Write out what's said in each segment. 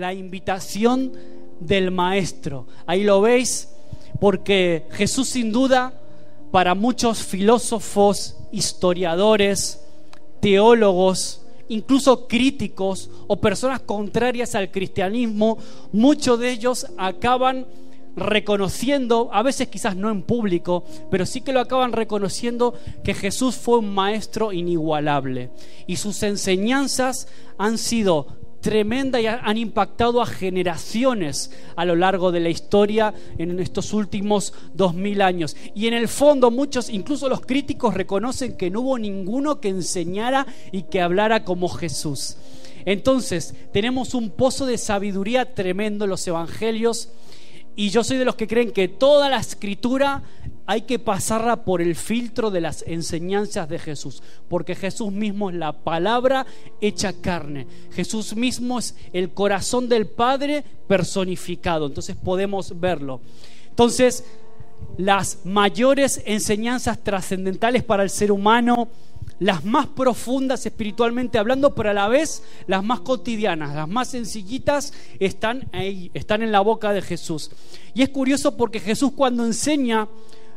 la invitación del maestro. Ahí lo veis, porque Jesús sin duda, para muchos filósofos, historiadores, teólogos, incluso críticos o personas contrarias al cristianismo, muchos de ellos acaban reconociendo, a veces quizás no en público, pero sí que lo acaban reconociendo que Jesús fue un maestro inigualable y sus enseñanzas han sido tremendas y han impactado a generaciones a lo largo de la historia en estos últimos dos mil años. Y en el fondo muchos, incluso los críticos, reconocen que no hubo ninguno que enseñara y que hablara como Jesús. Entonces, tenemos un pozo de sabiduría tremendo en los evangelios y yo soy de los que creen que toda la escritura hay que pasarla por el filtro de las enseñanzas de Jesús, porque Jesús mismo es la palabra hecha carne. Jesús mismo es el corazón del Padre personificado, entonces podemos verlo. Entonces, las mayores enseñanzas trascendentales para el ser humano las más profundas espiritualmente hablando, pero a la vez las más cotidianas, las más sencillitas, están ahí, están en la boca de Jesús. Y es curioso porque Jesús cuando enseña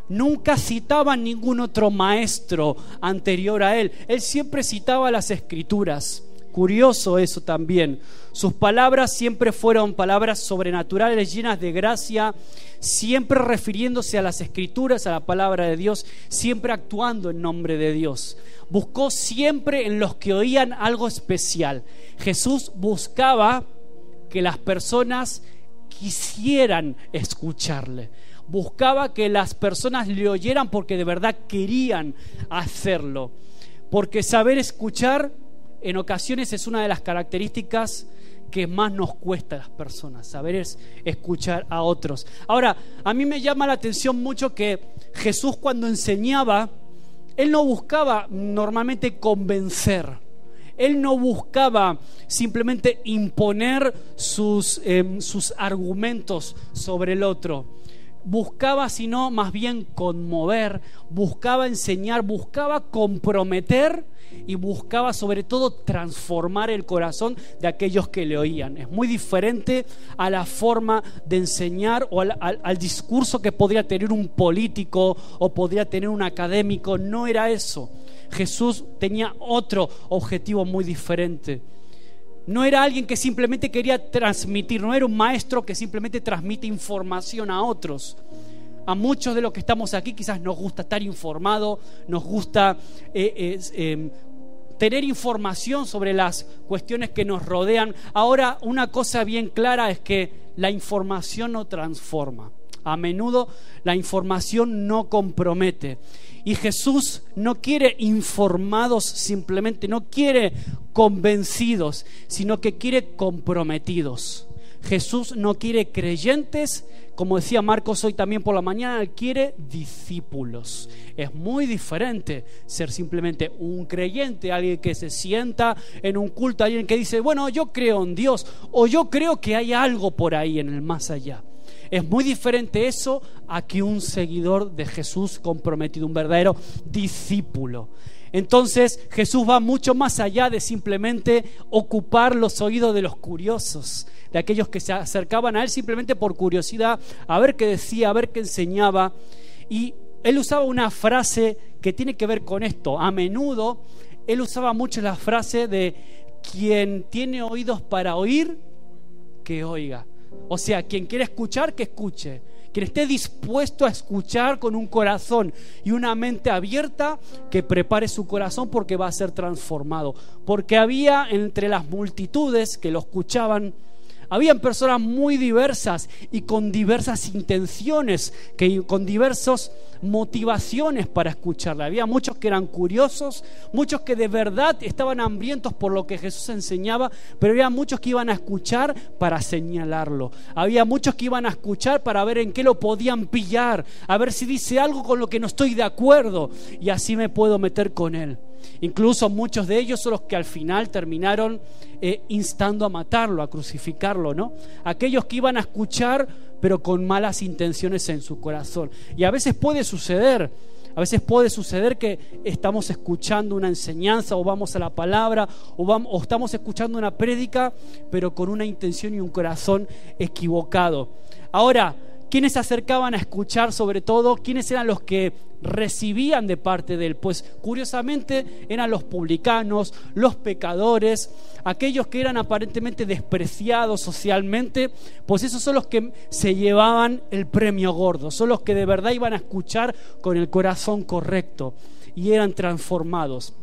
nunca citaba ningún otro maestro anterior a él, él siempre citaba las escrituras. Curioso eso también. Sus palabras siempre fueron palabras sobrenaturales, llenas de gracia, siempre refiriéndose a las escrituras, a la palabra de Dios, siempre actuando en nombre de Dios. Buscó siempre en los que oían algo especial. Jesús buscaba que las personas quisieran escucharle. Buscaba que las personas le oyeran porque de verdad querían hacerlo. Porque saber escuchar en ocasiones es una de las características que más nos cuesta a las personas, saber es escuchar a otros. Ahora, a mí me llama la atención mucho que Jesús cuando enseñaba, él no buscaba normalmente convencer, él no buscaba simplemente imponer sus, em, sus argumentos sobre el otro buscaba sino más bien conmover, buscaba enseñar, buscaba comprometer y buscaba sobre todo transformar el corazón de aquellos que le oían. Es muy diferente a la forma de enseñar o al, discurso que podría tener un político o podría tener un académico. No era eso. Jesús tenía otro objetivo muy diferente. No era alguien que simplemente quería transmitir, no era un maestro que simplemente transmite información a otros. A muchos de los que estamos aquí quizás nos gusta estar informado, nos gusta eh, em, tener información sobre las cuestiones que nos rodean. Ahora, una cosa bien clara es que la información no transforma. A menudo la información no compromete. Y Jesús no quiere informados simplemente, no quiere convencidos, sino que quiere comprometidos. Jesús no quiere creyentes, como decía Marcos hoy también por la mañana, quiere discípulos. Es muy diferente ser simplemente un creyente, alguien que se sienta en un culto, alguien que dice, bueno, yo creo en Dios o yo creo que hay algo por ahí en el más allá. Es muy diferente eso a que un seguidor de Jesús comprometido, un verdadero discípulo. Entonces Jesús va mucho más allá de simplemente ocupar los oídos de los curiosos, de aquellos que se acercaban a Él simplemente por curiosidad, a ver qué decía, a ver qué enseñaba. Y Él usaba una frase que tiene que ver con esto. A menudo Él usaba mucho la frase de quien tiene oídos para oír, que oiga. O sea, quien quiere escuchar, que escuche. Quien esté dispuesto a escuchar con un corazón y una mente abierta, que prepare su corazón porque va a ser transformado. Porque había entre las multitudes que lo escuchaban, habían personas muy diversas y con diversas intenciones, que, con diversas motivaciones para escucharla. Había muchos que eran curiosos, muchos que de verdad estaban hambrientos por lo que Jesús enseñaba, pero había muchos que iban a escuchar para señalarlo. Había muchos que iban a escuchar para ver en qué lo podían pillar, a ver si dice algo con lo que no estoy de acuerdo y así me puedo meter con él. Incluso muchos de ellos son los que al final terminaron eh, instando a matarlo, a crucificarlo, ¿no? Aquellos que iban a escuchar, pero con malas intenciones en su corazón. Y a veces puede suceder A veces puede suceder que estamos escuchando una enseñanza o vamos a la palabra o, vamos, o estamos escuchando una prédica, pero con una intención y un corazón equivocado. Ahora, ¿quiénes se acercaban a escuchar sobre todo? ¿Quiénes eran los que recibían de parte de él? Pues curiosamente eran los publicanos, los pecadores, aquellos que eran aparentemente despreciados socialmente, pues esos son los que se llevaban el premio gordo, son los que de verdad iban a escuchar con el corazón correcto y eran transformados.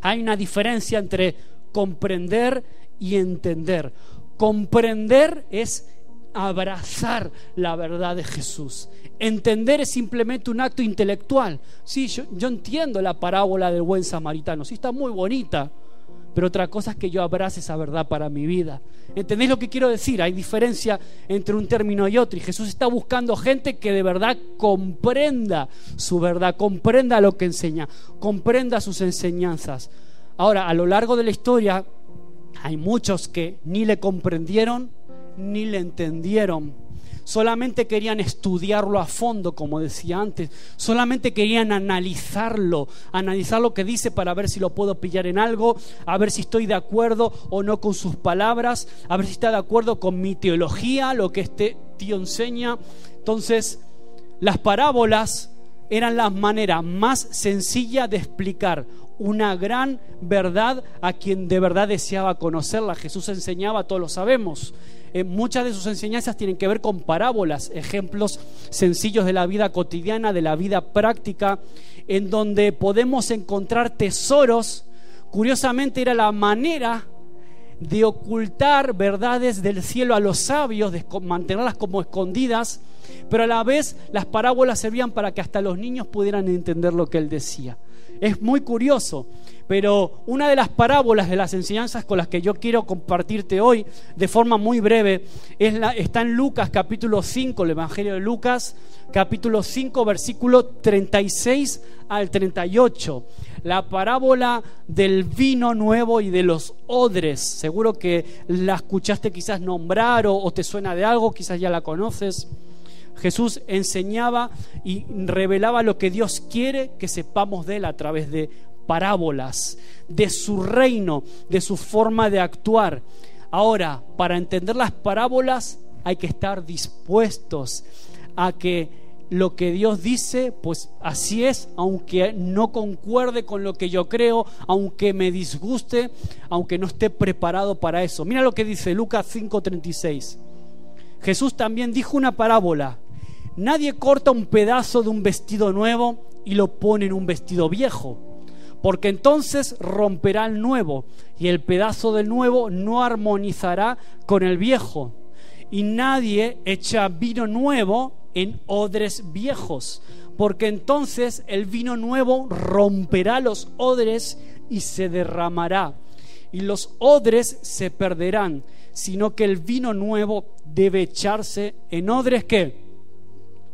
Hay una diferencia entre comprender y entender. Comprender es abrazar la verdad de Jesús. Entender es simplemente un acto intelectual. Sí, yo, entiendo la parábola del buen samaritano, sí está muy bonita, pero otra cosa es que yo abrace esa verdad para mi vida. ¿Entendéis lo que quiero decir? Hay diferencia entre un término y otro. Y Jesús está buscando gente que de verdad comprenda su verdad, comprenda lo que enseña, comprenda sus enseñanzas. Ahora, a lo largo de la historia, hay muchos que ni le comprendieron ni le entendieron. Solamente querían estudiarlo a fondo, como decía antes. Solamente querían analizarlo, analizar lo que dice para ver si lo puedo pillar en algo, a ver si estoy de acuerdo o no con sus palabras, a ver si está de acuerdo con mi teología, lo que este tío enseña. Entonces, las parábolas eran la manera más sencilla de explicar una gran verdad a quien de verdad deseaba conocerla. Jesús enseñaba, todos lo sabemos. Eh, muchas de sus enseñanzas tienen que ver con parábolas, ejemplos sencillos de la vida cotidiana, de la vida práctica, en donde podemos encontrar tesoros. Curiosamente era la manera de ocultar verdades del cielo a los sabios, de mantenerlas como escondidas, pero a la vez las parábolas servían para que hasta los niños pudieran entender lo que él decía. Es muy curioso, pero una de las parábolas de las enseñanzas con las que yo quiero compartirte hoy de forma muy breve es la, está en Lucas capítulo 5, el Evangelio de Lucas capítulo 5 versículo 36 al 38. La parábola del vino nuevo y de los odres. Seguro que la escuchaste quizás nombrar o te suena de algo, quizás ya la conoces. Jesús enseñaba y revelaba lo que Dios quiere que sepamos de Él a través de parábolas, de su reino, de su forma de actuar. Ahora, para entender las parábolas hay que estar dispuestos a que lo que Dios dice, pues así es, aunque no concuerde con lo que yo creo, aunque me disguste, aunque no esté preparado para eso. Mira lo que dice Lucas 5:36. Jesús también dijo una parábola Nadie corta un pedazo de un vestido nuevo y lo pone en un vestido viejo, porque entonces romperá el nuevo y el pedazo del nuevo no armonizará con el viejo. Y nadie echa vino nuevo en odres viejos, porque entonces el vino nuevo romperá los odres y se derramará, y los odres se perderán, sino que el vino nuevo debe echarse en odres que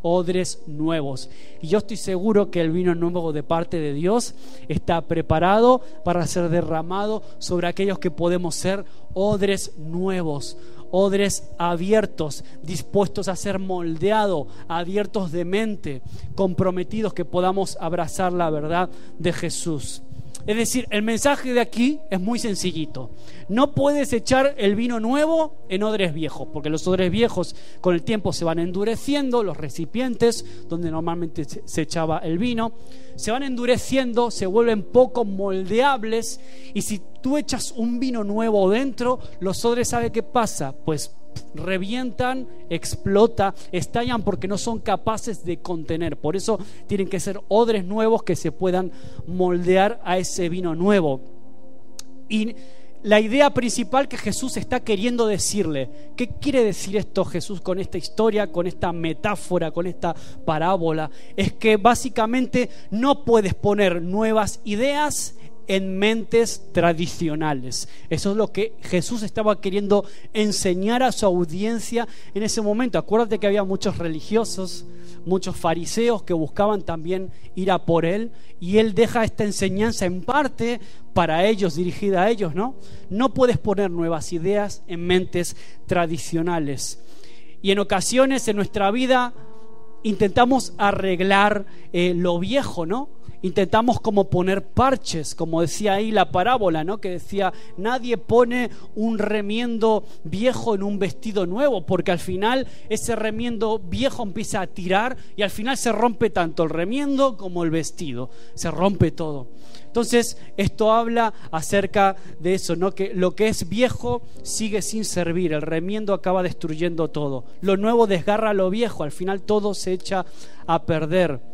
odres nuevos. Y yo estoy seguro que el vino nuevo de parte de Dios está preparado para ser derramado sobre aquellos que podemos ser odres nuevos, odres abiertos, dispuestos a ser moldeados, abiertos de mente, comprometidos que podamos abrazar la verdad de Jesús. Es decir, el mensaje de aquí es muy sencillito. No puedes echar el vino nuevo en odres viejos, porque los odres viejos con el tiempo se van endureciendo, los recipientes donde normalmente se echaba el vino, se van endureciendo, se vuelven poco moldeables y si tú echas un vino nuevo dentro, los odres, ¿sabe qué pasa? Pues revientan, explota, estallan porque no son capaces de contener. Por eso tienen que ser odres nuevos que se puedan moldear a ese vino nuevo. Y la idea principal que Jesús está queriendo decirle, ¿qué quiere decir esto Jesús con esta historia, con esta metáfora, con esta parábola? Es que básicamente no puedes poner nuevas ideas en mentes tradicionales. Eso es lo que Jesús estaba queriendo enseñar a su audiencia en ese momento. Acuérdate que había muchos religiosos, muchos fariseos que buscaban también ir a por él y él deja esta enseñanza en parte para ellos, dirigida a ellos, ¿no? No puedes poner nuevas ideas en mentes tradicionales. Y en ocasiones en nuestra vida intentamos arreglar eh, lo viejo, ¿no? Intentamos como poner parches, como decía ahí la parábola, ¿no? Que decía, nadie pone un remiendo viejo en un vestido nuevo, porque al final ese remiendo viejo empieza a tirar y al final se rompe tanto el remiendo como el vestido, se rompe todo. Entonces, esto habla acerca de eso, ¿no? Que lo que es viejo sigue sin servir, el remiendo acaba destruyendo todo. Lo nuevo desgarra lo viejo, al final todo se echa a perder.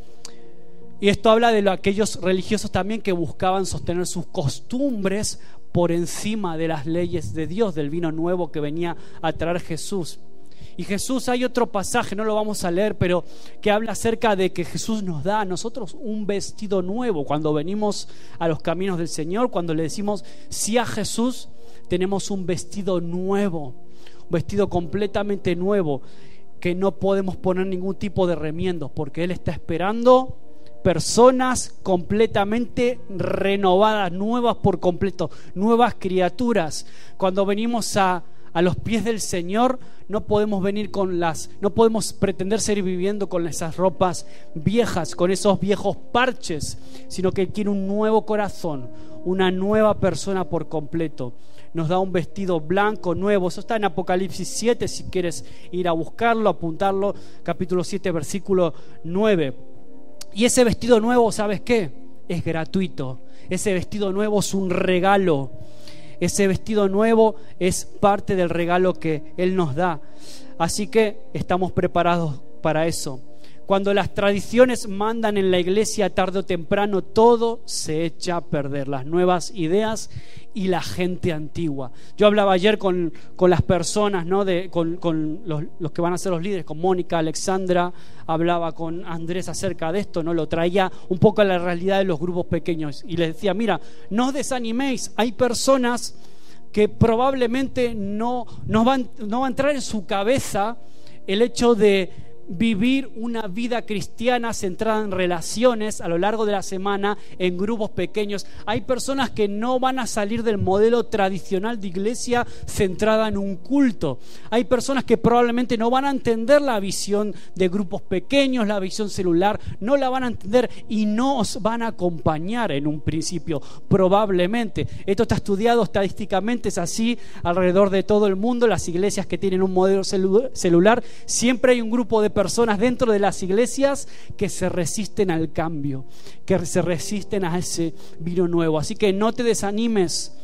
Y esto habla de aquellos religiosos también que buscaban sostener sus costumbres por encima de las leyes de Dios, del vino nuevo que venía a traer Jesús. Y Jesús, hay otro pasaje, no lo vamos a leer, pero que habla acerca de que Jesús nos da a nosotros un vestido nuevo cuando venimos a los caminos del Señor, cuando le decimos sí a Jesús, tenemos un vestido nuevo, un vestido completamente nuevo, que no podemos poner ningún tipo de remiendos, porque Él está esperando personas completamente renovadas, nuevas por completo, nuevas criaturas. Cuando venimos a, a, los pies del Señor, no podemos venir con las, no podemos pretender seguir viviendo con esas ropas viejas, con esos viejos parches, sino que quiere un nuevo corazón, una nueva persona por completo. Nos da un vestido blanco nuevo. Eso está en Apocalipsis 7, si quieres ir a buscarlo, apuntarlo, capítulo 7, versículo 9. Y ese vestido nuevo, ¿sabes qué? Es gratuito. Ese vestido nuevo es un regalo. Ese vestido nuevo es parte del regalo que Él nos da. Así que estamos preparados para eso. Cuando las tradiciones mandan en la iglesia tarde o temprano, todo se echa a perder, las nuevas ideas y la gente antigua. Yo hablaba ayer con, las personas, ¿no? de, con, los, los, que van a ser los líderes, con Mónica, Alexandra, hablaba con Andrés acerca de esto, ¿no? lo traía un poco a la realidad de los grupos pequeños y les decía, mira, no os desaniméis, hay personas que probablemente no, no, van, no va a entrar en su cabeza el hecho de vivir una vida cristiana centrada en relaciones a lo largo de la semana en grupos pequeños. Hay personas que no van a salir del modelo tradicional de iglesia centrada en un culto. Hay personas que probablemente no van a entender la visión de grupos pequeños, la visión celular, no la van a entender y no os van a acompañar en un principio, probablemente. Esto está estudiado estadísticamente, es así alrededor de todo el mundo. Las iglesias que tienen un modelo celular, siempre hay un grupo de personas dentro de las iglesias que se resisten al cambio, que se resisten a ese vino nuevo. Así que no te desanimes.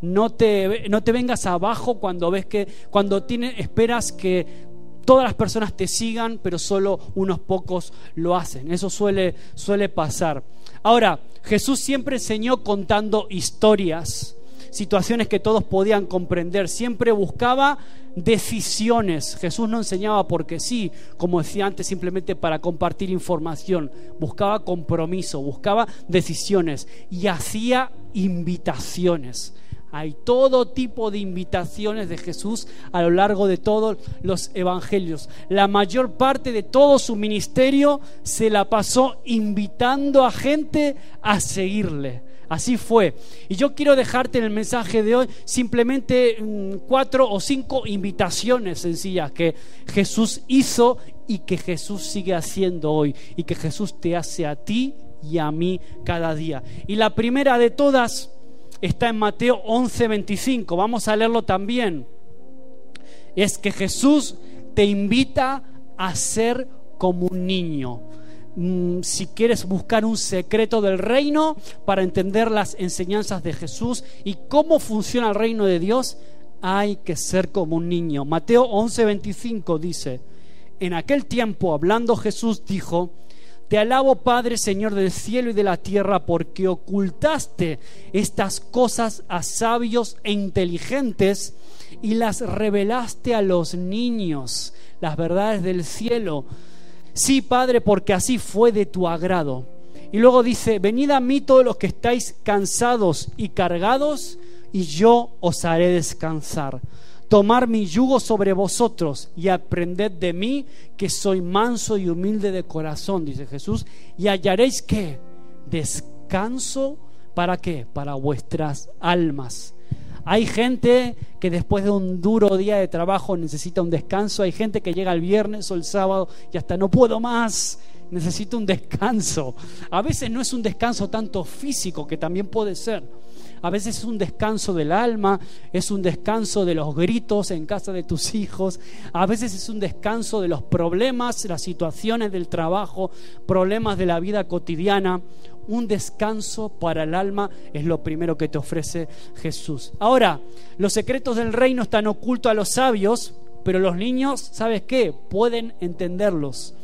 No te, no te vengas abajo cuando ves que, cuando tiene, esperas que todas las personas te sigan, pero solo unos pocos lo hacen. Eso suele, suele pasar. Ahora, Jesús siempre enseñó contando historias situaciones que todos podían comprender. Siempre buscaba decisiones. Jesús no enseñaba porque sí, como decía antes, simplemente para compartir información. Buscaba compromiso, buscaba decisiones y hacía invitaciones. Hay todo tipo de invitaciones de Jesús a lo largo de todos los evangelios. La mayor parte de todo su ministerio se la pasó invitando a gente a seguirle Así fue. Y yo quiero dejarte en el mensaje de hoy simplemente mm, cuatro o cinco invitaciones sencillas que Jesús hizo y que Jesús sigue haciendo hoy y que Jesús te hace a ti y a mí cada día. Y la primera de todas está en Mateo 11:25. Vamos a leerlo también. Es que Jesús te invita a ser como un niño. Mm, si quieres buscar un secreto del reino para entender las enseñanzas de Jesús y cómo funciona el reino de Dios, hay que ser como un niño. Mateo 11:25 dice, en aquel tiempo hablando Jesús dijo, te alabo Padre Señor del cielo y de la tierra porque ocultaste estas cosas a sabios e inteligentes y las revelaste a los niños, las verdades del cielo. Sí, Padre, porque así fue de tu agrado. Y luego dice, venid a mí todos los que estáis cansados y cargados, y yo os haré descansar. Tomar mi yugo sobre vosotros y aprended de mí, que soy manso y humilde de corazón, dice Jesús, y hallaréis que descanso para qué? Para vuestras almas. Hay gente que después de un duro día de trabajo necesita un descanso. Hay gente que llega el viernes o el sábado y hasta no puedo más. Necesito un descanso. A veces no es un descanso tanto físico, que también puede ser a veces es un descanso del alma, es un descanso de los gritos en casa de tus hijos, a veces es un descanso de los problemas, las situaciones del trabajo, problemas de la vida cotidiana. Un descanso para el alma es lo primero que te ofrece Jesús. Ahora, los secretos del reino están ocultos a los sabios, pero los niños, ¿sabes qué? Pueden entenderlos.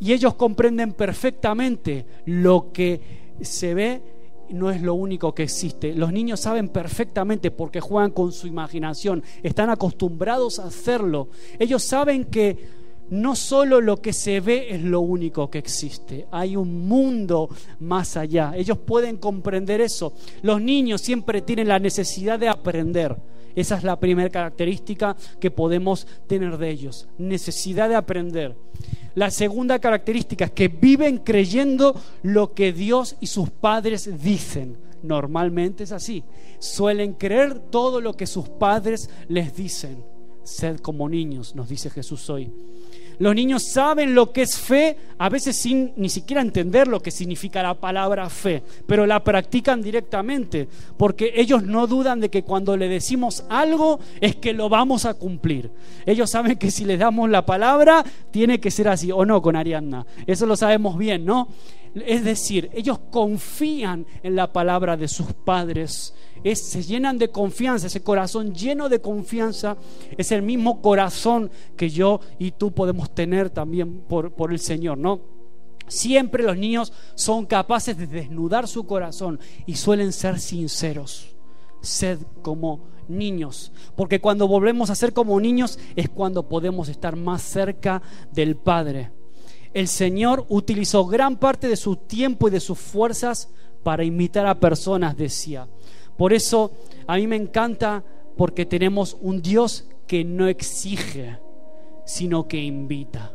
Y ellos comprenden perfectamente lo que se ve no es lo único que existe. Los niños saben perfectamente porque juegan con su imaginación, están acostumbrados a hacerlo. Ellos saben que no solo lo que se ve es lo único que existe, hay un mundo más allá. Ellos pueden comprender eso. Los niños siempre tienen la necesidad de aprender. Esa es la primera característica que podemos tener de ellos, necesidad de aprender. La segunda característica es que viven creyendo lo que Dios y sus padres dicen. Normalmente es así. Suelen creer todo lo que sus padres les dicen. Sed como niños, nos dice Jesús hoy. Los niños saben lo que es fe, a veces sin ni siquiera entender lo que significa la palabra fe, pero la practican directamente, porque ellos no dudan de que cuando le decimos algo es que lo vamos a cumplir. Ellos saben que si les damos la palabra, tiene que ser así, o no con Ariadna. Eso lo sabemos bien, ¿no? Es decir, ellos confían en la palabra de sus padres se llenan de confianza, ese corazón lleno de confianza es el mismo corazón que yo y tú podemos tener también por, por el Señor, ¿no? Siempre los niños son capaces de desnudar su corazón y suelen ser sinceros. Sed como niños, porque cuando volvemos a ser como niños es cuando podemos estar más cerca del Padre. El Señor utilizó gran parte de su tiempo y de sus fuerzas para invitar a personas, decía. Por eso a mí me encanta porque tenemos un Dios que no exige, sino que invita.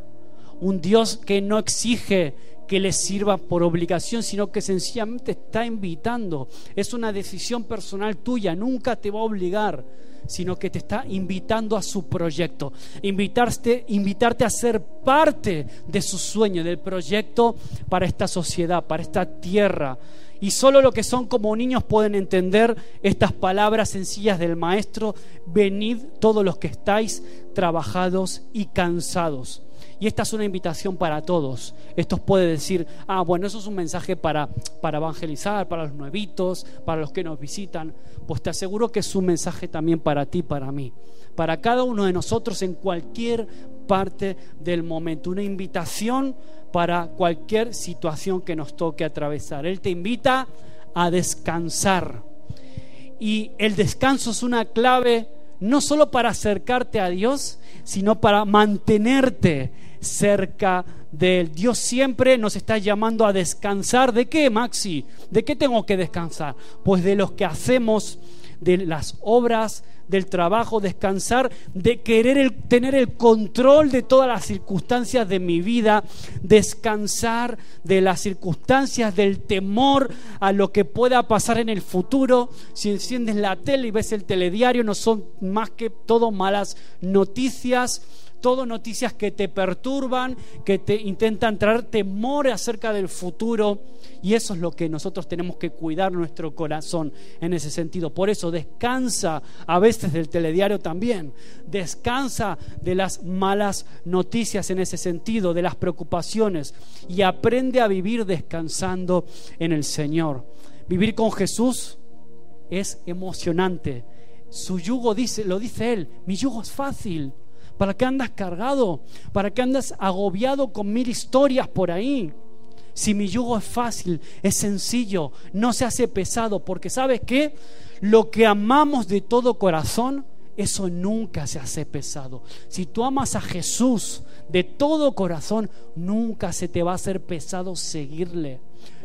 Un Dios que no exige que le sirva por obligación, sino que sencillamente está invitando. Es una decisión personal tuya, nunca te va a obligar, sino que te está invitando a su proyecto. Invitarte, invitarte a ser parte de su sueño, del proyecto para esta sociedad, para esta tierra y solo los que son como niños pueden entender estas palabras sencillas del Maestro, venid todos los que estáis trabajados y cansados. Y esta es una invitación para todos. Esto puede decir, ah, bueno, eso es un mensaje para, para evangelizar, para los nuevitos, para los que nos visitan. Pues te aseguro que es un mensaje también para ti, para mí, para cada uno de nosotros en cualquier parte del momento. Una invitación para cualquier situación que nos toque atravesar. Él te invita a descansar. Y el descanso es una clave no solo para acercarte a Dios, sino para mantenerte cerca de Él. Dios siempre nos está llamando a descansar. ¿De qué, Maxi? ¿De qué tengo que descansar? Pues de los que hacemos, de las obras, del trabajo, descansar, de querer tener el control de todas las circunstancias de mi vida, descansar de las circunstancias del temor a lo que pueda pasar en el futuro. Si enciendes la tele y ves el telediario, no son más que todo malas noticias todo noticias que te perturban, que te intentan traer temor acerca del futuro. Y eso es lo que nosotros tenemos que cuidar nuestro corazón en ese sentido. Por eso descansa a veces del telediario también. Descansa de las malas noticias en ese sentido, de las preocupaciones. Y aprende a vivir descansando en el Señor. Vivir con Jesús es emocionante. Su yugo dice, lo dice él, mi yugo es fácil. ¿Para qué andas cargado? ¿Para qué andas agobiado con mil historias por ahí? Si mi yugo es fácil, es sencillo, no se hace pesado, porque sabes qué? Lo que amamos de todo corazón, eso nunca se hace pesado. Si tú amas a Jesús de todo corazón, nunca se te va a hacer pesado seguirle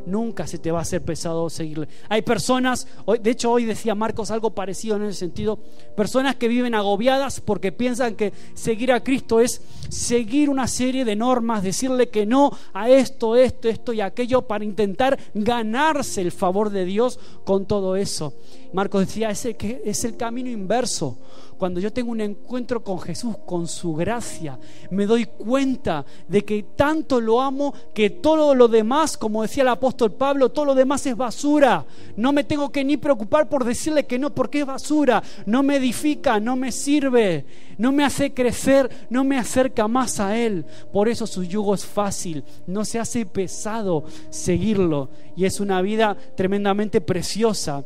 nunca se te va a hacer pesado seguirle. Hay personas, de hecho hoy decía Marcos algo parecido en ese sentido, personas que viven agobiadas porque piensan que seguir a Cristo es seguir una serie de normas, decirle que no a esto, esto, esto y aquello para intentar ganarse el favor de Dios con todo eso. Marcos decía, es el, que, es el camino inverso. Cuando yo tengo un encuentro con Jesús, con su gracia, me doy cuenta de que tanto lo amo que todo lo demás, como decía el apóstol Pablo, todo lo demás es basura. No me tengo que ni preocupar por decirle que no, porque es basura. No me edifica, no me sirve, no me hace crecer, no me acerca más a Él. Por eso su yugo es fácil, no se hace pesado seguirlo. Y es una vida tremendamente preciosa.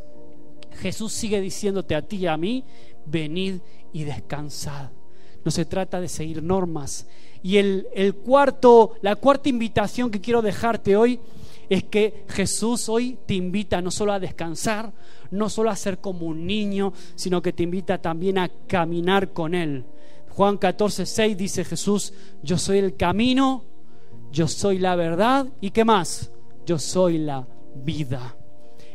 Jesús sigue diciéndote a ti y a mí, venid y descansad. No se trata de seguir normas. Y el, cuarto, la cuarta invitación que quiero dejarte hoy es que Jesús hoy te invita no solo a descansar, no solo a ser como un niño, sino que te invita también a caminar con Él. Juan 14, 6 dice Jesús, yo soy el camino, yo soy la verdad y qué más, yo soy la vida.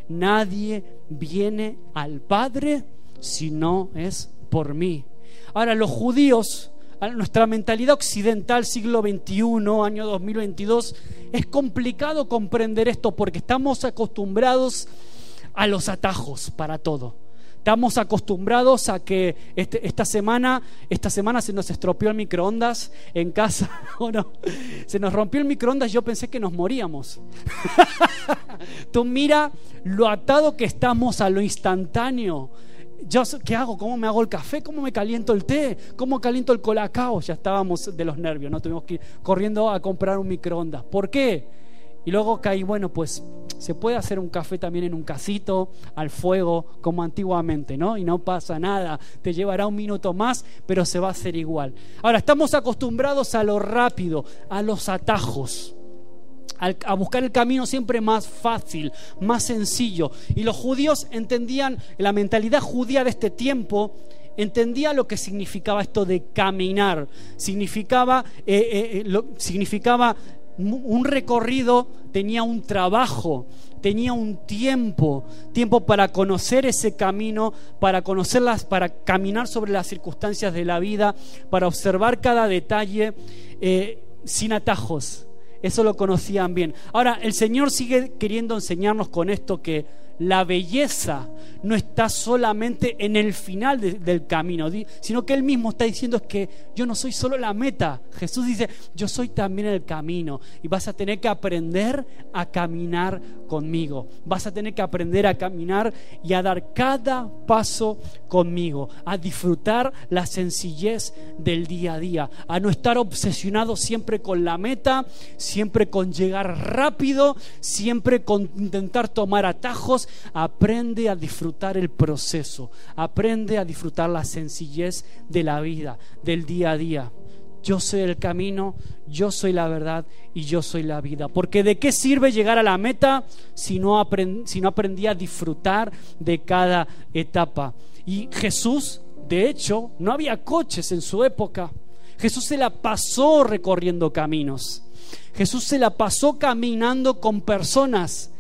Nadie viene al Padre si no es por mí. Ahora, los judíos, nuestra mentalidad occidental, siglo XXI, año 2022, es complicado comprender esto porque estamos acostumbrados a los atajos para todo. Estamos acostumbrados a que este, esta semana, esta semana se nos estropeó el microondas en casa, ¿o no? Se nos rompió el microondas, yo pensé que nos moríamos. Tú mira lo atado que estamos a lo instantáneo. Yo, ¿Qué hago? ¿Cómo me hago el café? ¿Cómo me caliento el té? ¿Cómo caliento el colacao? Ya estábamos de los nervios, ¿no? Tuvimos que ir corriendo a comprar un microondas. ¿Por qué? Y luego caí, bueno, pues se puede hacer un café también en un casito, al fuego, como antiguamente, ¿no? Y no pasa nada, te llevará un minuto más, pero se va a hacer igual. Ahora, estamos acostumbrados a lo rápido, a los atajos, a buscar el camino siempre más fácil, más sencillo. Y los judíos entendían, la mentalidad judía de este tiempo, entendía lo que significaba esto de caminar, significaba, eh, eh, eh, significaba un recorrido, tenía un trabajo, tenía un tiempo, tiempo para conocer ese camino, para conocerlas, para caminar sobre las circunstancias de la vida, para observar cada detalle eh, sin atajos. Eso lo conocían bien. Ahora, el Señor sigue queriendo enseñarnos con esto que la belleza no está solamente en el final del camino, sino que Él mismo está diciendo es que yo no soy solo la meta. Jesús dice, yo soy también el camino y vas a tener que aprender a caminar conmigo. Vas a tener que aprender a caminar y a dar cada paso conmigo, a disfrutar la sencillez del día a día, a no estar obsesionado siempre con la meta, siempre con llegar rápido, siempre con intentar tomar atajos aprende a disfrutar el proceso, aprende a disfrutar la sencillez de la vida, del día a día. Yo soy el camino, yo soy la verdad y yo soy la vida. Porque de qué sirve llegar a la meta si no, si no aprendí a disfrutar de cada etapa. Y Jesús, de hecho, no había coches en su época. Jesús se la pasó recorriendo caminos. Jesús se la pasó caminando con personas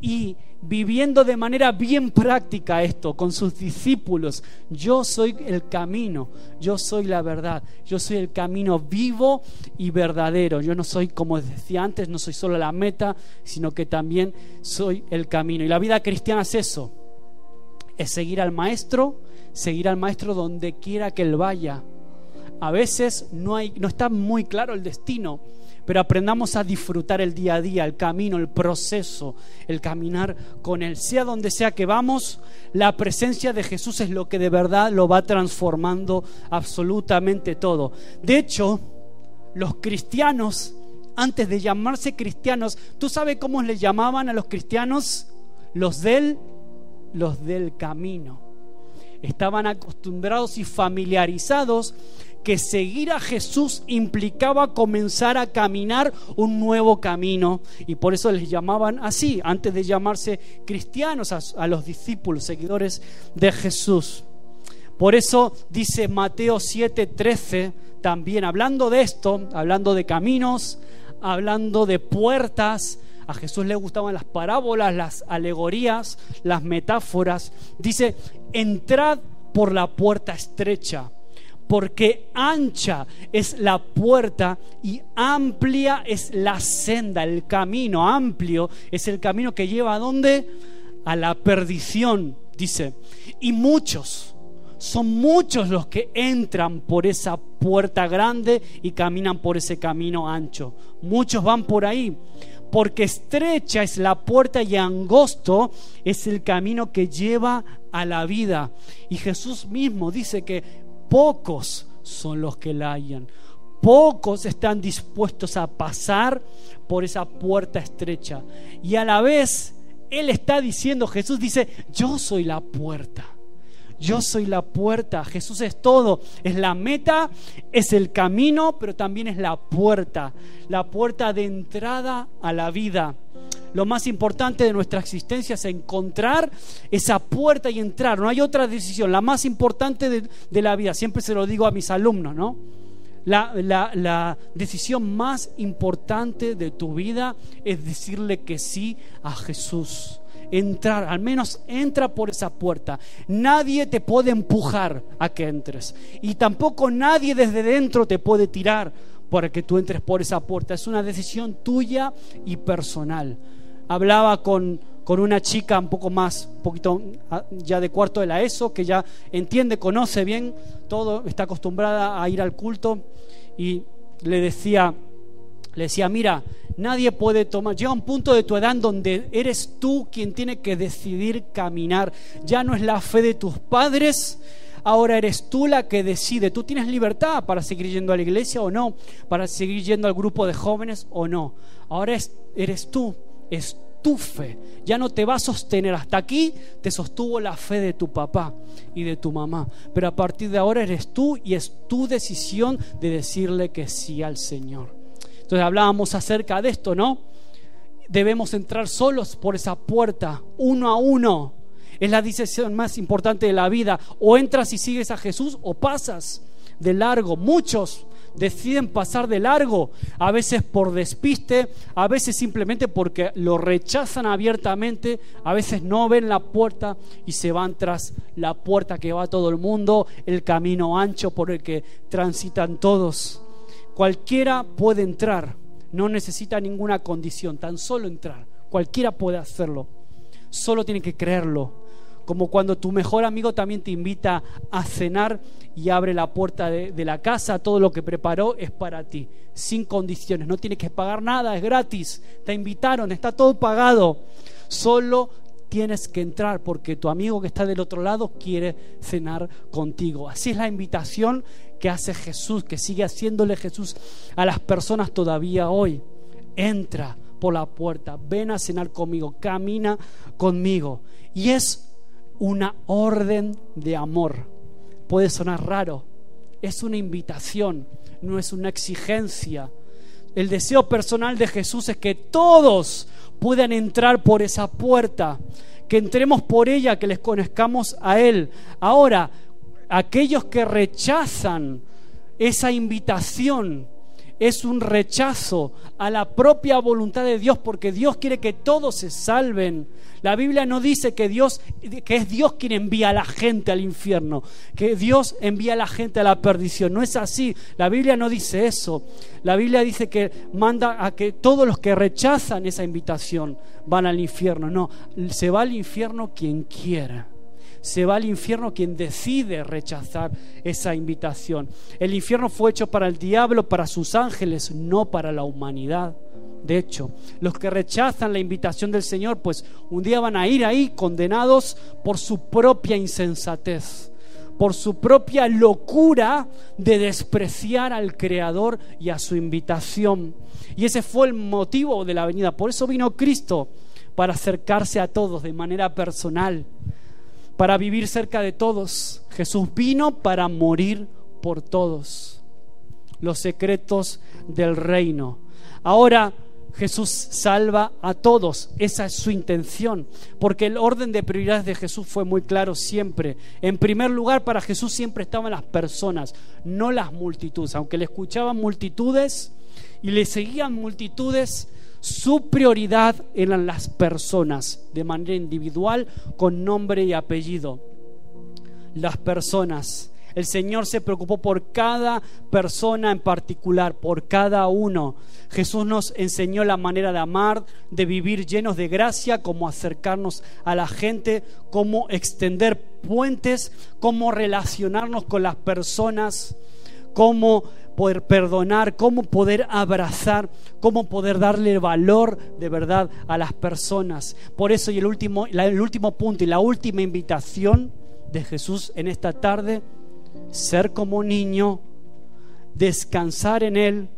y viviendo de manera bien práctica esto con sus discípulos. Yo soy el camino, yo soy la verdad, yo soy el camino vivo y verdadero. Yo no soy, como decía antes, no soy solo la meta, sino que también soy el camino. Y la vida cristiana es eso, es seguir al maestro, seguir al maestro donde quiera que él vaya. A veces no, no está muy claro el destino pero aprendamos a disfrutar el día a día, el camino, el proceso, el caminar con Él. Sea donde sea que vamos, la presencia de Jesús es lo que de verdad lo va transformando absolutamente todo. De hecho, los cristianos, antes de llamarse cristianos, ¿tú sabes cómo les llamaban a los cristianos? Los del, los del camino. Estaban acostumbrados y familiarizados que seguir a Jesús implicaba comenzar a caminar un nuevo camino y por eso les llamaban así, antes de llamarse cristianos a, los discípulos, seguidores de Jesús. Por eso dice Mateo 7:13 también, hablando de esto, hablando de caminos, hablando de puertas, a Jesús le gustaban las parábolas, las alegorías, las metáforas. Dice, entrad por la puerta estrecha porque ancha es la puerta y amplia es la senda, el camino amplio es el camino que lleva a dónde? A la perdición. dice, y muchos, son muchos los que entran por esa puerta grande y caminan por ese camino ancho. Muchos van por ahí, porque estrecha es la puerta y angosto es el camino que lleva a la vida. Y Jesús mismo dice que pocos son los que la hallan. Pocos están dispuestos a pasar por esa puerta estrecha. Y a la vez, Él está diciendo, Jesús dice, yo soy la puerta. Yo soy la puerta, Jesús es todo, es la meta, es el camino, pero también es la puerta, la puerta de entrada a la vida. Lo más importante de nuestra existencia es encontrar esa puerta y entrar. No hay otra decisión. La más importante de, la vida, siempre se lo digo a mis alumnos, ¿no? La, la, decisión más importante de tu vida es decirle que sí a Jesús entrar, al menos entra por esa puerta. Nadie te puede empujar a que entres. Y tampoco nadie desde dentro te puede tirar para que tú entres por esa puerta. Es una decisión tuya y personal. Hablaba con, con una chica un poco más, un poquito ah, ya de cuarto de la ESO, que ya entiende, conoce bien todo, está acostumbrada a ir al culto y le decía, le decía, mira, nadie puede tomar, llega un punto de tu edad donde eres tú quien tiene que decidir caminar. Ya no es la fe de tus padres, ahora eres tú la que decide. Tú tienes libertad para seguir yendo a la iglesia o no, para seguir yendo al grupo de jóvenes o no. Ahora eres tú, es tu fe. Ya no te va a sostener. Hasta aquí te sostuvo la fe de tu papá y de tu mamá. Pero a partir de ahora eres tú y es tu decisión de decirle que sí al Señor. Entonces hablábamos acerca de esto, ¿no? Debemos entrar solos por esa puerta, uno a uno. Es la decisión más importante de la vida. O entras y sigues a Jesús o pasas de largo. Muchos deciden pasar de largo, a veces por despiste, a veces simplemente porque lo rechazan abiertamente, a veces no ven la puerta y se van tras la puerta que va todo el mundo, el camino ancho por el que transitan todos. Cualquiera puede entrar, no necesita ninguna condición, tan solo entrar. Cualquiera puede hacerlo, solo tiene que creerlo. Como cuando tu mejor amigo también te invita a cenar y abre la puerta de, la casa, todo lo que preparó es para ti, sin condiciones, no tienes que pagar nada, es gratis, te invitaron, está todo pagado. Solo tienes que entrar porque tu amigo que está del otro lado quiere cenar contigo. Así es la invitación que hace Jesús, que sigue haciéndole Jesús a las personas todavía hoy. Entra por la puerta, ven a cenar conmigo, camina conmigo. Y es una orden de amor. Puede sonar raro, es una invitación, no es una exigencia. El deseo personal de Jesús es que todos puedan entrar por esa puerta, que entremos por ella, que les conozcamos a Él. Ahora, aquellos que rechazan esa invitación, es un rechazo a la propia voluntad de Dios porque Dios quiere que todos se salven. La Biblia no dice que Dios que es Dios quien envía a la gente al infierno, que Dios envía a la gente a la perdición. No es así. La Biblia no dice eso. La Biblia dice que manda a que todos los que rechazan esa invitación van al infierno. No, se va al infierno quien quiera se va al infierno quien decide rechazar esa invitación. El infierno fue hecho para el diablo, para sus ángeles, no para la humanidad. De hecho, los que rechazan la invitación del Señor, pues un día van a ir ahí condenados por su propia insensatez, por su propia locura de despreciar al Creador y a su invitación. Y ese fue el motivo de la venida. Por eso vino Cristo, para acercarse a todos de manera personal, para vivir cerca de todos. Jesús vino para morir por todos. Los secretos del reino. Ahora Jesús salva a todos. Esa es su intención. Porque el orden de prioridades de Jesús fue muy claro siempre. En primer lugar, para Jesús siempre estaban las personas, no las multitudes. Aunque le escuchaban multitudes y le seguían multitudes, su prioridad eran las personas, de manera individual, con nombre y apellido. Las personas. El Señor se preocupó por cada persona en particular, por cada uno. Jesús nos enseñó la manera de amar, de vivir llenos de gracia, cómo acercarnos a la gente, cómo extender puentes, cómo relacionarnos con las personas, cómo poder perdonar, cómo poder abrazar, cómo poder darle valor de verdad a las personas. Por eso y el último, el último punto y la última invitación de Jesús en esta tarde, ser como niño, descansar en Él,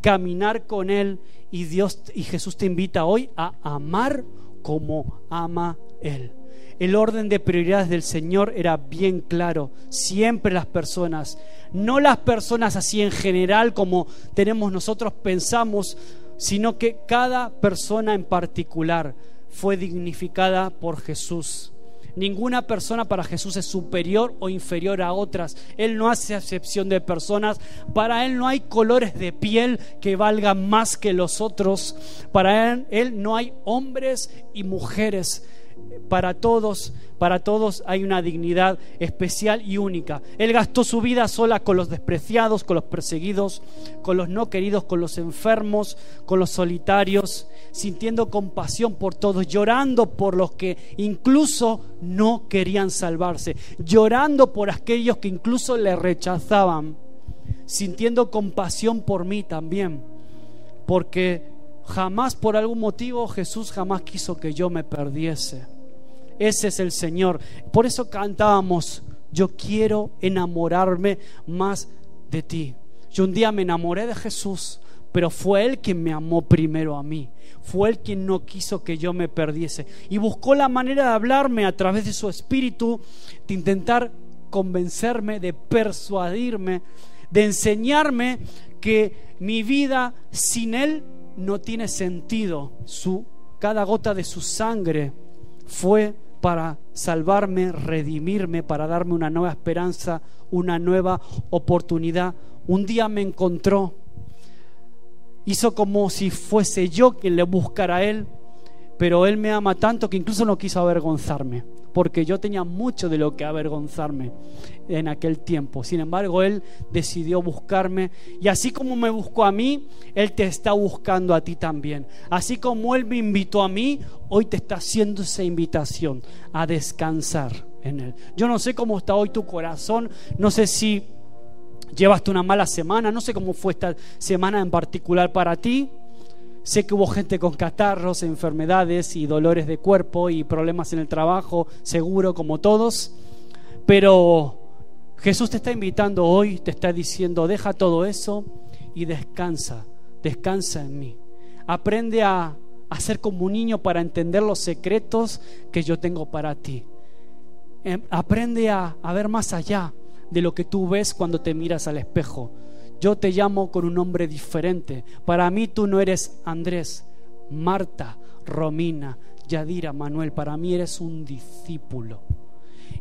caminar con Él y Dios y Jesús te invita hoy a amar como ama Él. El orden de prioridades del Señor era bien claro. Siempre las personas, no las personas así en general como tenemos nosotros pensamos, sino que cada persona en particular fue dignificada por Jesús. Ninguna persona para Jesús es superior o inferior a otras. Él no hace excepción de personas. Para Él no hay colores de piel que valgan más que los otros. Para Él, él no hay hombres y mujeres para todos, para todos hay una dignidad especial y única. Él gastó su vida sola con los despreciados, con los perseguidos, con los no queridos, con los enfermos, con los solitarios, sintiendo compasión por todos, llorando por los que incluso no querían salvarse, llorando por aquellos que incluso le rechazaban, sintiendo compasión por mí también, porque jamás por algún motivo Jesús jamás quiso que yo me perdiese. Ese es el Señor. Por eso cantábamos, yo quiero enamorarme más de ti. Yo un día me enamoré de Jesús, pero fue Él quien me amó primero a mí. Fue Él quien no quiso que yo me perdiese. Y buscó la manera de hablarme a través de su espíritu, de intentar convencerme, de persuadirme, de enseñarme que mi vida sin Él no tiene sentido. Su, cada gota de su sangre fue para salvarme, redimirme, para darme una nueva esperanza, una nueva oportunidad. Un día me encontró, hizo como si fuese yo quien le buscara a Él, pero Él me ama tanto que incluso no quiso avergonzarme porque yo tenía mucho de lo que avergonzarme en aquel tiempo. Sin embargo, Él decidió buscarme y así como me buscó a mí, Él te está buscando a ti también. Así como Él me invitó a mí, hoy te está haciendo esa invitación a descansar en Él. Yo no sé cómo está hoy tu corazón, no sé si llevaste una mala semana, no sé cómo fue esta semana en particular para ti. Sé que hubo gente con catarros, enfermedades y dolores de cuerpo y problemas en el trabajo, seguro como todos, pero Jesús te está invitando hoy, te está diciendo, deja todo eso y descansa, descansa en mí. Aprende a, a ser como un niño para entender los secretos que yo tengo para ti. Em, aprende a, a ver más allá de lo que tú ves cuando te miras al espejo. Yo te llamo con un nombre diferente. Para mí tú no eres Andrés, Marta, Romina, Yadira, Manuel. Para mí eres un discípulo.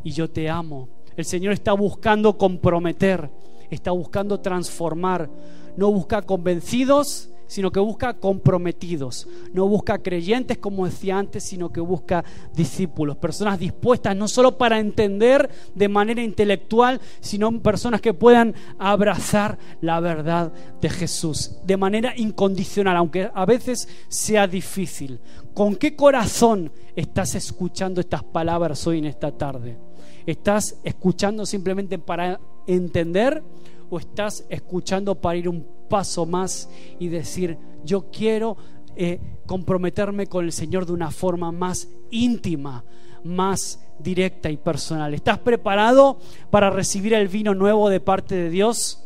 Y yo te amo. El Señor está buscando comprometer, está buscando transformar. No busca convencidos, sino que busca comprometidos. No busca creyentes, como decía antes, sino que busca discípulos, personas dispuestas no solo para entender de manera intelectual, sino personas que puedan abrazar la verdad de Jesús de manera incondicional, aunque a veces sea difícil. ¿Con qué corazón estás escuchando estas palabras hoy en esta tarde? ¿Estás escuchando simplemente para entender o estás escuchando para ir un paso más y decir, yo quiero eh, comprometerme con el Señor de una forma más íntima, más directa y personal. ¿Estás preparado para recibir el vino nuevo de parte de Dios?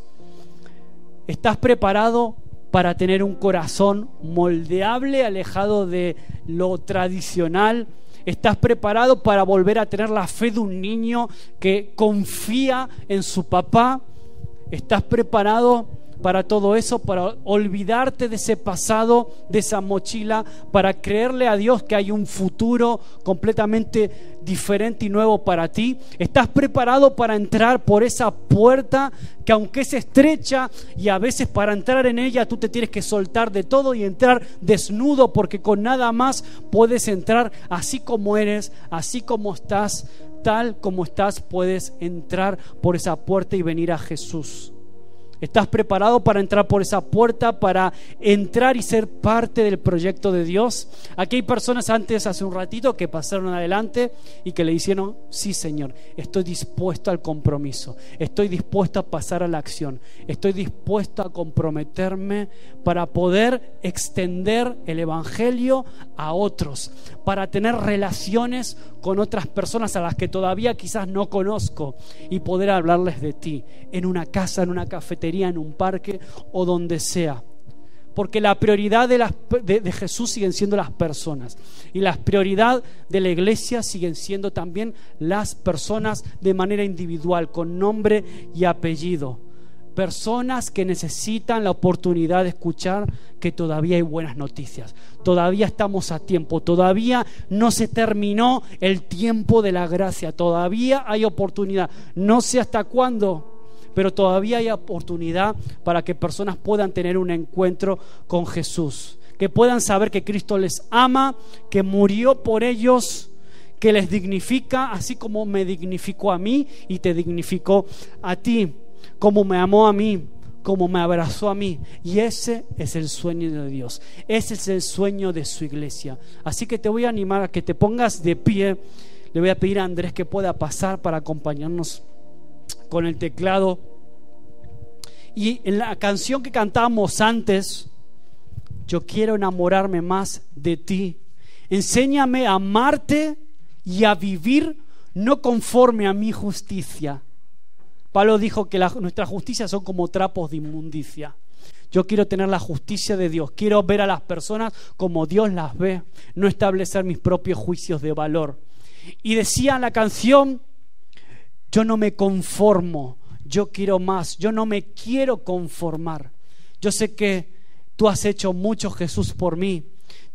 ¿Estás preparado para tener un corazón moldeable, alejado de lo tradicional? ¿Estás preparado para volver a tener la fe de un niño que confía en su papá? ¿Estás preparado para todo eso, para olvidarte de ese pasado, de esa mochila, para creerle a Dios que hay un futuro completamente diferente y nuevo para ti? ¿Estás preparado para entrar por esa puerta que aunque es estrecha y a veces para entrar en ella tú te tienes que soltar de todo y entrar desnudo porque con nada más puedes entrar así como eres, así como estás, tal como estás, puedes entrar por esa puerta y venir a Jesús. ¿Estás preparado para entrar por esa puerta, para entrar y ser parte del proyecto de Dios? Aquí hay personas antes, hace un ratito, que pasaron adelante y que le dijeron, sí Señor, estoy dispuesto al compromiso, estoy dispuesto a pasar a la acción, estoy dispuesto a comprometerme para poder extender el Evangelio a otros, para tener relaciones con otras personas a las que todavía quizás no conozco y poder hablarles de ti en una casa, en una cafetería en un parque o donde sea. Porque la prioridad de, de, Jesús siguen siendo las personas. Y la prioridad de la iglesia siguen siendo también las personas de manera individual, con nombre y apellido personas que necesitan la oportunidad de escuchar que todavía hay buenas noticias, todavía estamos a tiempo, todavía no se terminó el tiempo de la gracia, todavía hay oportunidad, no sé hasta cuándo, pero todavía hay oportunidad para que personas puedan tener un encuentro con Jesús, que puedan saber que Cristo les ama, que murió por ellos, que les dignifica, así como me dignificó a mí y te dignificó a ti, como me amó a mí, como me abrazó a mí. Y ese es el sueño de Dios. Ese es el sueño de su iglesia. Así que te voy a animar a que te pongas de pie. Le voy a pedir a Andrés que pueda pasar para acompañarnos con el teclado. Y en la canción que cantábamos antes, yo quiero enamorarme más de ti. Enséñame a amarte y a vivir no conforme a mi justicia. Pablo dijo que la, nuestra justicia son como trapos de inmundicia. Yo quiero tener la justicia de Dios, quiero ver a las personas como Dios las ve, no establecer mis propios juicios de valor. Y decía la canción, yo no me conformo, yo quiero más, yo no me quiero conformar. Yo sé que tú has hecho mucho, Jesús, por mí.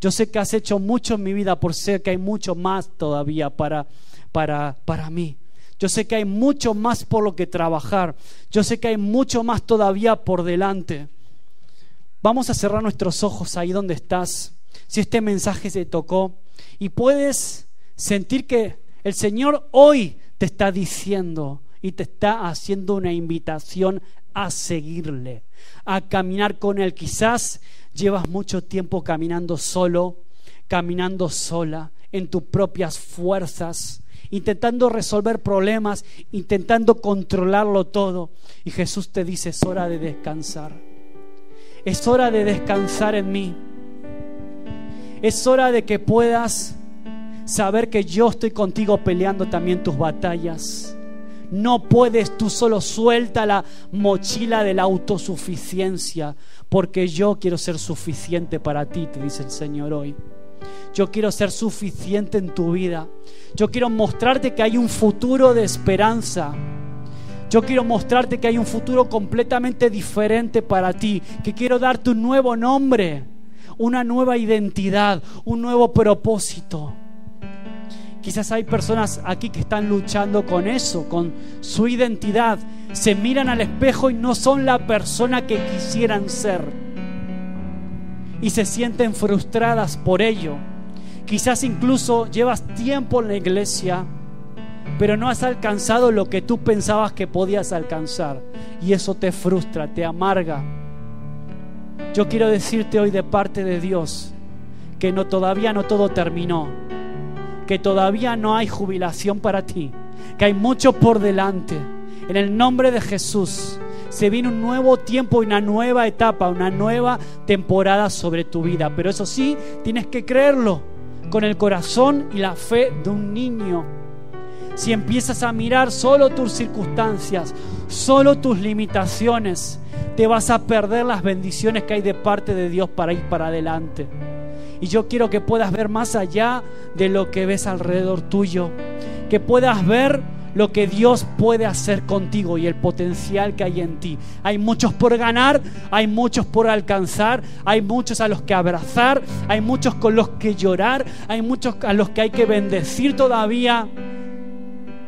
Yo sé que has hecho mucho en mi vida, por ser que hay mucho más todavía para, para, para mí. Yo sé que hay mucho más por lo que trabajar. Yo sé que hay mucho más todavía por delante. Vamos a cerrar nuestros ojos ahí donde estás. Si este mensaje se tocó y puedes sentir que el Señor hoy te está diciendo y te está haciendo una invitación a seguirle, a caminar con Él. Quizás llevas mucho tiempo caminando solo, caminando sola, en tus propias fuerzas, intentando resolver problemas, intentando controlarlo todo. Y Jesús te dice, es hora de descansar. Es hora de descansar en mí. Es hora de que puedas saber que yo estoy contigo peleando también tus batallas. No puedes tú solo suelta la mochila de la autosuficiencia, porque yo quiero ser suficiente para ti, te dice el Señor hoy. Yo quiero ser suficiente en tu vida. Yo quiero mostrarte que hay un futuro de esperanza. Yo quiero mostrarte que hay un futuro completamente diferente para ti, que quiero darte un nuevo nombre, una nueva identidad, un nuevo propósito. Quizás hay personas aquí que están luchando con eso, con su identidad. Se miran al espejo y no son la persona que quisieran ser. Y se sienten frustradas por ello. Quizás incluso llevas tiempo en la iglesia, pero no has alcanzado lo que tú pensabas que podías alcanzar. Y eso te frustra, te amarga. Yo quiero decirte hoy de parte de Dios que no todavía no todo terminó que todavía no hay jubilación para ti, que hay mucho por delante. En el nombre de Jesús se viene un nuevo tiempo una nueva etapa, una nueva temporada sobre tu vida. Pero eso sí, tienes que creerlo con el corazón y la fe de un niño. Si empiezas a mirar solo tus circunstancias, solo tus limitaciones, te vas a perder las bendiciones que hay de parte de Dios para ir para adelante. Y yo quiero que puedas ver más allá de lo que ves alrededor tuyo. Que puedas ver lo que Dios puede hacer contigo y el potencial que hay en ti. Hay muchos por ganar, hay muchos por alcanzar, hay muchos a los que abrazar, hay muchos con los que llorar, hay muchos a los que hay que bendecir todavía.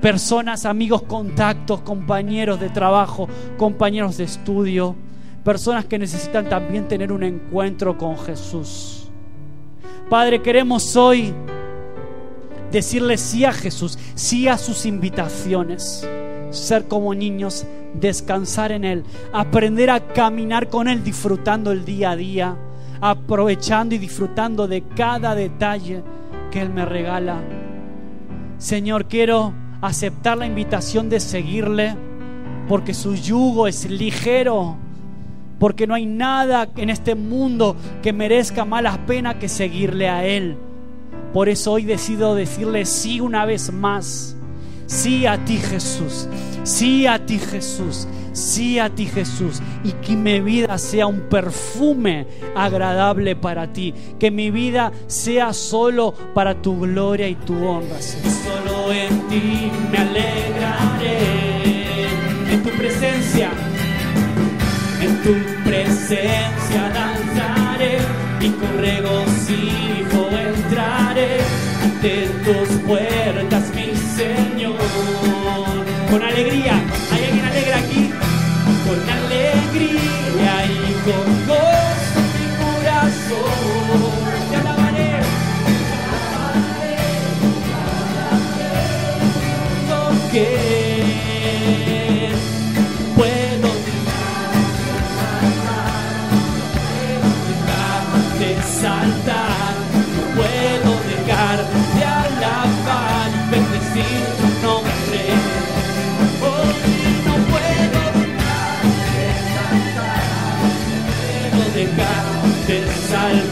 Personas, amigos, contactos, compañeros de trabajo, compañeros de estudio, personas que necesitan también tener un encuentro con Jesús. Padre, queremos hoy decirle sí a Jesús, sí a sus invitaciones, ser como niños, descansar en Él, aprender a caminar con Él, disfrutando el día a día, aprovechando y disfrutando de cada detalle que Él me regala. Señor, quiero aceptar la invitación de seguirle, porque su yugo es ligero, porque no hay nada en este mundo que merezca más pena que seguirle a Él. Por eso hoy decido decirle sí una vez más. Sí a ti Jesús. Sí a ti Jesús. Sí a ti Jesús. Y que mi vida sea un perfume agradable para ti. Que mi vida sea solo para tu gloria y tu honra. Solo en ti me alegraré. En tu presencia. En tu presencia danzaré y con ante tus puertas, mi Señor. Con alegría,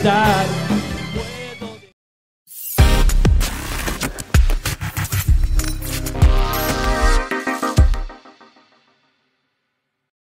de